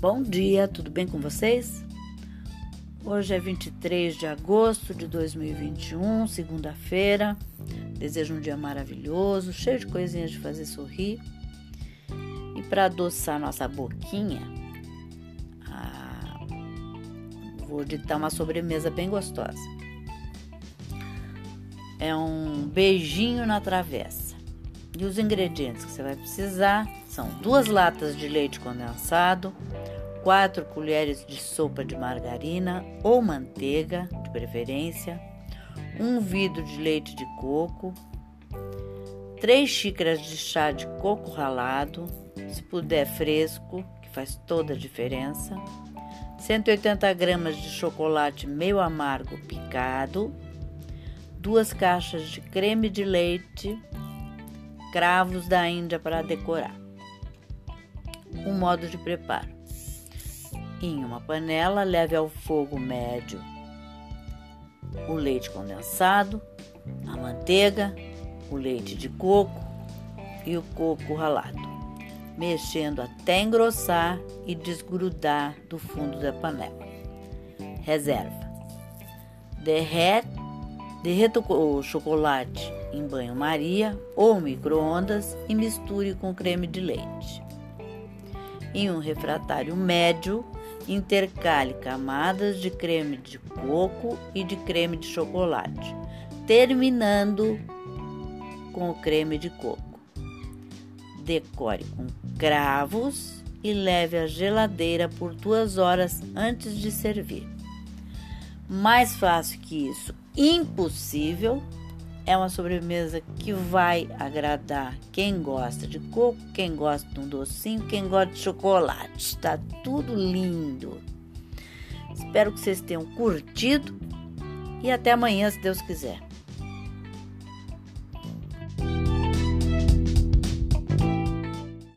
Bom dia, tudo bem com vocês? Hoje é 23 de agosto de 2021, segunda-feira. Desejo um dia maravilhoso, cheio de coisinhas de fazer sorrir. E para adoçar nossa boquinha, ah, vou ditar uma sobremesa bem gostosa. É um beijinho na travessa. E os ingredientes que você vai precisar são duas latas de leite condensado, 4 colheres de sopa de margarina ou manteiga, de preferência, um vidro de leite de coco, 3 xícaras de chá de coco ralado, se puder fresco, que faz toda a diferença, 180 gramas de chocolate meio amargo picado, duas caixas de creme de leite, cravos da Índia para decorar. O modo de preparo em uma panela, leve ao fogo médio o leite condensado, a manteiga, o leite de coco e o coco ralado, mexendo até engrossar e desgrudar do fundo da panela. Reserva. Derrete, derreta o chocolate em banho-maria ou micro-ondas e misture com creme de leite. Em um refratário médio, intercale camadas de creme de coco e de creme de chocolate, terminando com o creme de coco. Decore com cravos e leve à geladeira por duas horas antes de servir. Mais fácil que isso, impossível é uma sobremesa que vai agradar quem gosta de coco, quem gosta de um docinho, quem gosta de chocolate. Está tudo lindo. Espero que vocês tenham curtido e até amanhã, se Deus quiser.